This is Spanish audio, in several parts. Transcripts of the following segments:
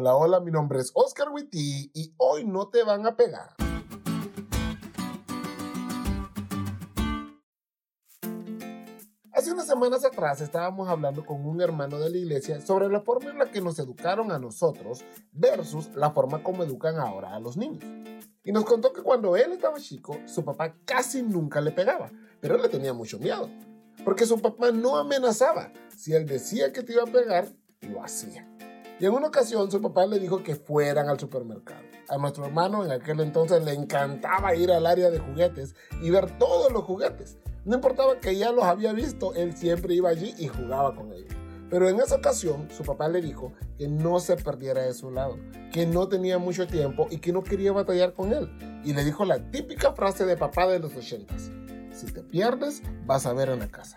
Hola, hola, mi nombre es Oscar Witty y hoy no te van a pegar. Hace unas semanas atrás estábamos hablando con un hermano de la iglesia sobre la forma en la que nos educaron a nosotros versus la forma como educan ahora a los niños. Y nos contó que cuando él estaba chico, su papá casi nunca le pegaba, pero él le tenía mucho miedo. Porque su papá no amenazaba. Si él decía que te iba a pegar, lo hacía. Y en una ocasión su papá le dijo que fueran al supermercado. A nuestro hermano en aquel entonces le encantaba ir al área de juguetes y ver todos los juguetes. No importaba que ya los había visto, él siempre iba allí y jugaba con ellos. Pero en esa ocasión su papá le dijo que no se perdiera de su lado, que no tenía mucho tiempo y que no quería batallar con él. Y le dijo la típica frase de papá de los ochentas. Si te pierdes, vas a ver en la casa.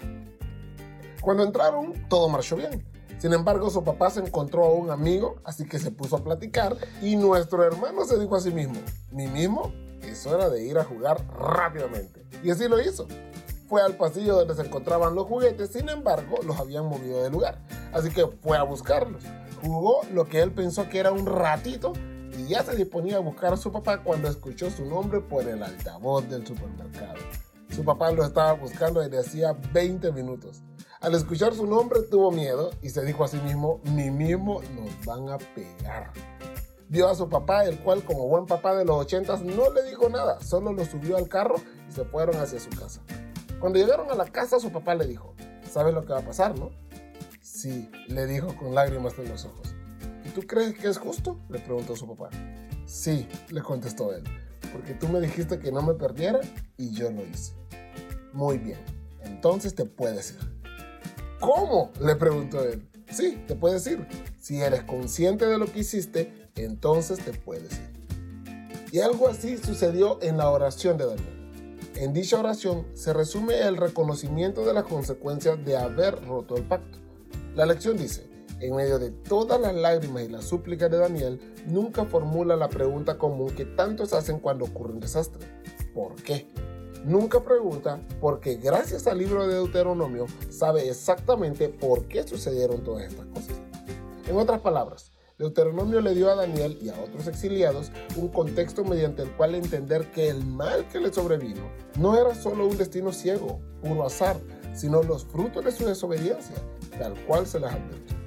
Cuando entraron, todo marchó bien. Sin embargo, su papá se encontró a un amigo, así que se puso a platicar y nuestro hermano se dijo a sí mismo, mi mismo, es hora de ir a jugar rápidamente. Y así lo hizo. Fue al pasillo donde se encontraban los juguetes, sin embargo, los habían movido de lugar. Así que fue a buscarlos. Jugó lo que él pensó que era un ratito y ya se disponía a buscar a su papá cuando escuchó su nombre por el altavoz del supermercado. Su papá lo estaba buscando desde hacía 20 minutos. Al escuchar su nombre tuvo miedo y se dijo a sí mismo, mi mismo nos van a pegar. Vio a su papá, el cual como buen papá de los ochentas no le dijo nada, solo lo subió al carro y se fueron hacia su casa. Cuando llegaron a la casa su papá le dijo, ¿sabes lo que va a pasar, no? Sí, le dijo con lágrimas en los ojos. ¿Y tú crees que es justo? le preguntó su papá. Sí, le contestó él, porque tú me dijiste que no me perdiera y yo lo hice. Muy bien, entonces te puedes ir. ¿Cómo? le preguntó él. Sí, te puedes ir. Si eres consciente de lo que hiciste, entonces te puedes ir. Y algo así sucedió en la oración de Daniel. En dicha oración se resume el reconocimiento de las consecuencias de haber roto el pacto. La lección dice, en medio de todas las lágrimas y las súplicas de Daniel, nunca formula la pregunta común que tantos hacen cuando ocurre un desastre. ¿Por qué? Nunca pregunta porque gracias al libro de Deuteronomio sabe exactamente por qué sucedieron todas estas cosas. En otras palabras, Deuteronomio le dio a Daniel y a otros exiliados un contexto mediante el cual entender que el mal que le sobrevino no era solo un destino ciego, puro azar, sino los frutos de su desobediencia, tal cual se las advirtió.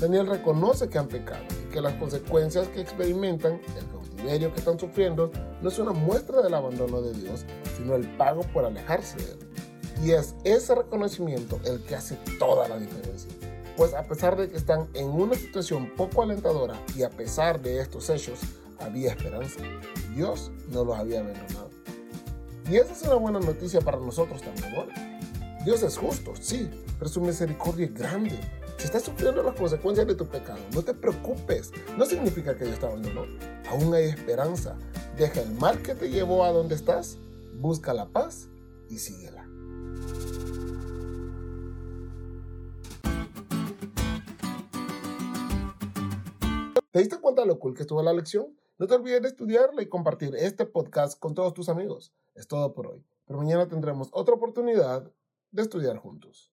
Daniel reconoce que han pecado y que las consecuencias que experimentan, el que están sufriendo no es una muestra del abandono de Dios, sino el pago por alejarse de Él. Y es ese reconocimiento el que hace toda la diferencia. Pues a pesar de que están en una situación poco alentadora y a pesar de estos hechos, había esperanza. Dios no los había abandonado. Y esa es una buena noticia para nosotros también, ¿no? Dios es justo, sí, pero su misericordia es grande si estás sufriendo las consecuencias de tu pecado, no te preocupes. No significa que Dios te abandonó. Aún hay esperanza. Deja el mal que te llevó a donde estás, busca la paz y síguela. ¿Te diste cuenta de lo cool que estuvo la lección? No te olvides de estudiarla y compartir este podcast con todos tus amigos. Es todo por hoy. Pero mañana tendremos otra oportunidad de estudiar juntos.